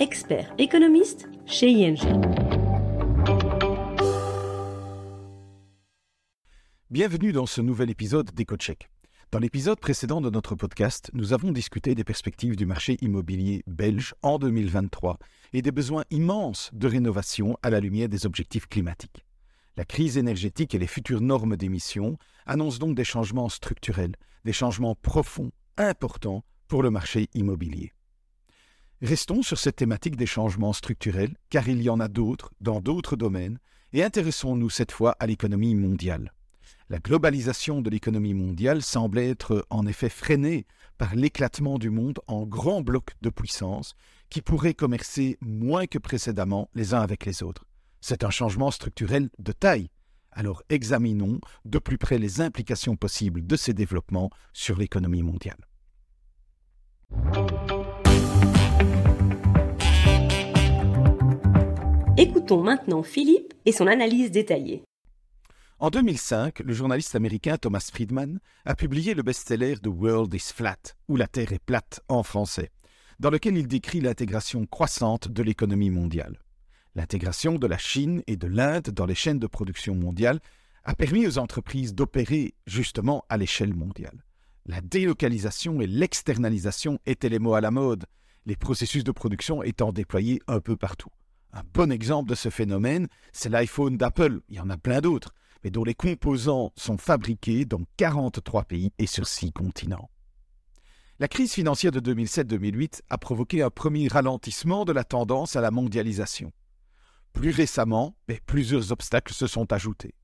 expert économiste chez ING. Bienvenue dans ce nouvel épisode d'EcoCheck. Dans l'épisode précédent de notre podcast, nous avons discuté des perspectives du marché immobilier belge en 2023 et des besoins immenses de rénovation à la lumière des objectifs climatiques. La crise énergétique et les futures normes d'émission annoncent donc des changements structurels, des changements profonds, importants pour le marché immobilier. Restons sur cette thématique des changements structurels, car il y en a d'autres dans d'autres domaines, et intéressons-nous cette fois à l'économie mondiale. La globalisation de l'économie mondiale semble être en effet freinée par l'éclatement du monde en grands blocs de puissance qui pourraient commercer moins que précédemment les uns avec les autres. C'est un changement structurel de taille. Alors examinons de plus près les implications possibles de ces développements sur l'économie mondiale. Maintenant Philippe et son analyse détaillée. En 2005, le journaliste américain Thomas Friedman a publié le best-seller The World is Flat, ou La Terre est plate en français, dans lequel il décrit l'intégration croissante de l'économie mondiale. L'intégration de la Chine et de l'Inde dans les chaînes de production mondiale a permis aux entreprises d'opérer justement à l'échelle mondiale. La délocalisation et l'externalisation étaient les mots à la mode, les processus de production étant déployés un peu partout. Un bon exemple de ce phénomène, c'est l'iPhone d'Apple, il y en a plein d'autres mais dont les composants sont fabriqués dans 43 pays et sur 6 continents. La crise financière de 2007-2008 a provoqué un premier ralentissement de la tendance à la mondialisation. Plus récemment, plusieurs obstacles se sont ajoutés.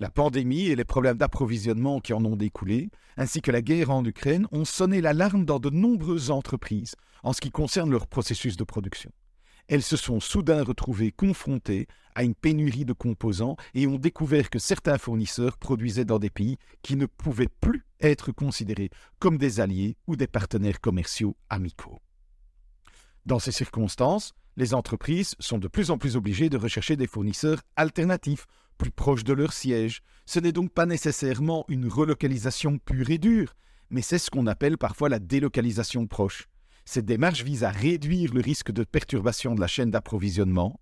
La pandémie et les problèmes d'approvisionnement qui en ont découlé, ainsi que la guerre en Ukraine, ont sonné l'alarme dans de nombreuses entreprises en ce qui concerne leur processus de production elles se sont soudain retrouvées confrontées à une pénurie de composants et ont découvert que certains fournisseurs produisaient dans des pays qui ne pouvaient plus être considérés comme des alliés ou des partenaires commerciaux amicaux. Dans ces circonstances, les entreprises sont de plus en plus obligées de rechercher des fournisseurs alternatifs, plus proches de leur siège. Ce n'est donc pas nécessairement une relocalisation pure et dure, mais c'est ce qu'on appelle parfois la délocalisation proche. Cette démarche vise à réduire le risque de perturbation de la chaîne d'approvisionnement.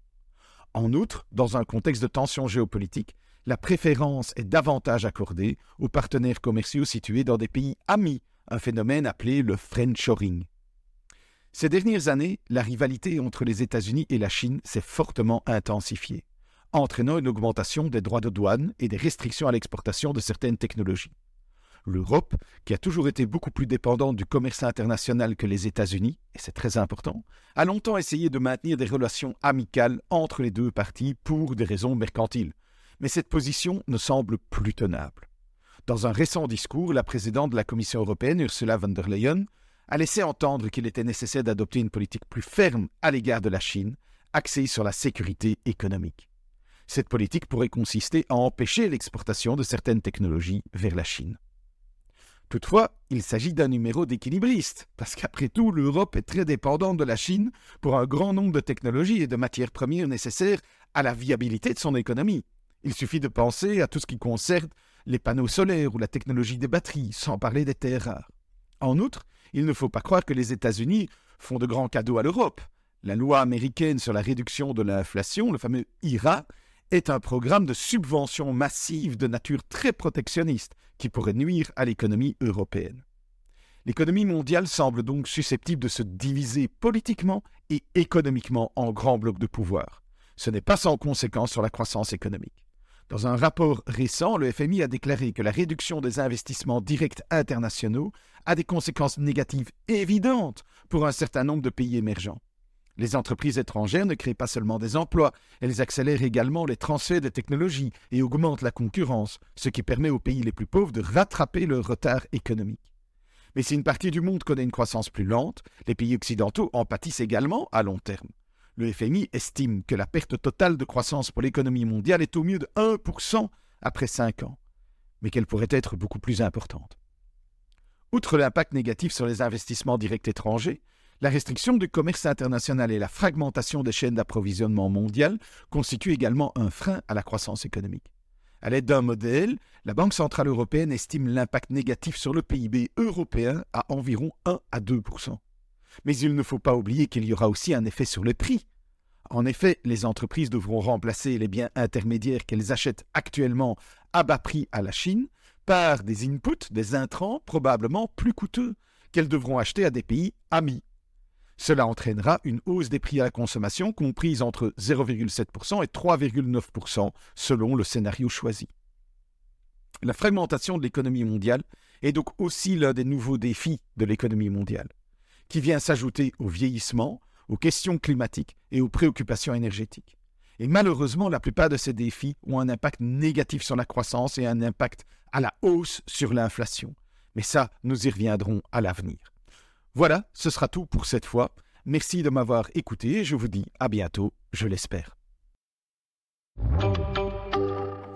En outre, dans un contexte de tension géopolitique, la préférence est davantage accordée aux partenaires commerciaux situés dans des pays amis, un phénomène appelé le friendshoring. Ces dernières années, la rivalité entre les États-Unis et la Chine s'est fortement intensifiée, entraînant une augmentation des droits de douane et des restrictions à l'exportation de certaines technologies. L'Europe, qui a toujours été beaucoup plus dépendante du commerce international que les États-Unis, et c'est très important, a longtemps essayé de maintenir des relations amicales entre les deux parties pour des raisons mercantiles. Mais cette position ne semble plus tenable. Dans un récent discours, la présidente de la Commission européenne, Ursula von der Leyen, a laissé entendre qu'il était nécessaire d'adopter une politique plus ferme à l'égard de la Chine, axée sur la sécurité économique. Cette politique pourrait consister à empêcher l'exportation de certaines technologies vers la Chine. Toutefois, il s'agit d'un numéro d'équilibriste, parce qu'après tout, l'Europe est très dépendante de la Chine pour un grand nombre de technologies et de matières premières nécessaires à la viabilité de son économie. Il suffit de penser à tout ce qui concerne les panneaux solaires ou la technologie des batteries, sans parler des terres rares. En outre, il ne faut pas croire que les États-Unis font de grands cadeaux à l'Europe. La loi américaine sur la réduction de l'inflation, le fameux IRA, est un programme de subvention massive de nature très protectionniste qui pourrait nuire à l'économie européenne. L'économie mondiale semble donc susceptible de se diviser politiquement et économiquement en grands blocs de pouvoir. Ce n'est pas sans conséquence sur la croissance économique. Dans un rapport récent, le FMI a déclaré que la réduction des investissements directs internationaux a des conséquences négatives évidentes pour un certain nombre de pays émergents. Les entreprises étrangères ne créent pas seulement des emplois, elles accélèrent également les transferts de technologies et augmentent la concurrence, ce qui permet aux pays les plus pauvres de rattraper leur retard économique. Mais si une partie du monde connaît une croissance plus lente, les pays occidentaux en pâtissent également à long terme. Le FMI estime que la perte totale de croissance pour l'économie mondiale est au mieux de 1% après 5 ans, mais qu'elle pourrait être beaucoup plus importante. Outre l'impact négatif sur les investissements directs étrangers, la restriction du commerce international et la fragmentation des chaînes d'approvisionnement mondiales constituent également un frein à la croissance économique. À l'aide d'un modèle, la Banque centrale européenne estime l'impact négatif sur le PIB européen à environ 1 à 2% Mais il ne faut pas oublier qu'il y aura aussi un effet sur le prix. En effet, les entreprises devront remplacer les biens intermédiaires qu'elles achètent actuellement à bas prix à la Chine par des inputs, des intrants probablement plus coûteux, qu'elles devront acheter à des pays amis. Cela entraînera une hausse des prix à la consommation comprise entre 0,7% et 3,9% selon le scénario choisi. La fragmentation de l'économie mondiale est donc aussi l'un des nouveaux défis de l'économie mondiale, qui vient s'ajouter au vieillissement, aux questions climatiques et aux préoccupations énergétiques. Et malheureusement, la plupart de ces défis ont un impact négatif sur la croissance et un impact à la hausse sur l'inflation. Mais ça, nous y reviendrons à l'avenir. Voilà, ce sera tout pour cette fois. Merci de m'avoir écouté et je vous dis à bientôt, je l'espère.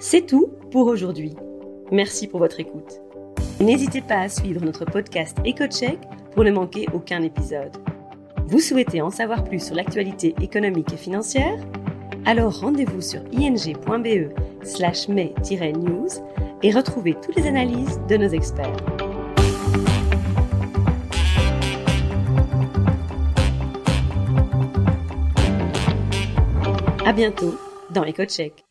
C'est tout pour aujourd'hui. Merci pour votre écoute. N'hésitez pas à suivre notre podcast EcoCheck pour ne manquer aucun épisode. Vous souhaitez en savoir plus sur l'actualité économique et financière? Alors rendez-vous sur ing.be slash news et retrouvez toutes les analyses de nos experts. À bientôt dans EcoCheck.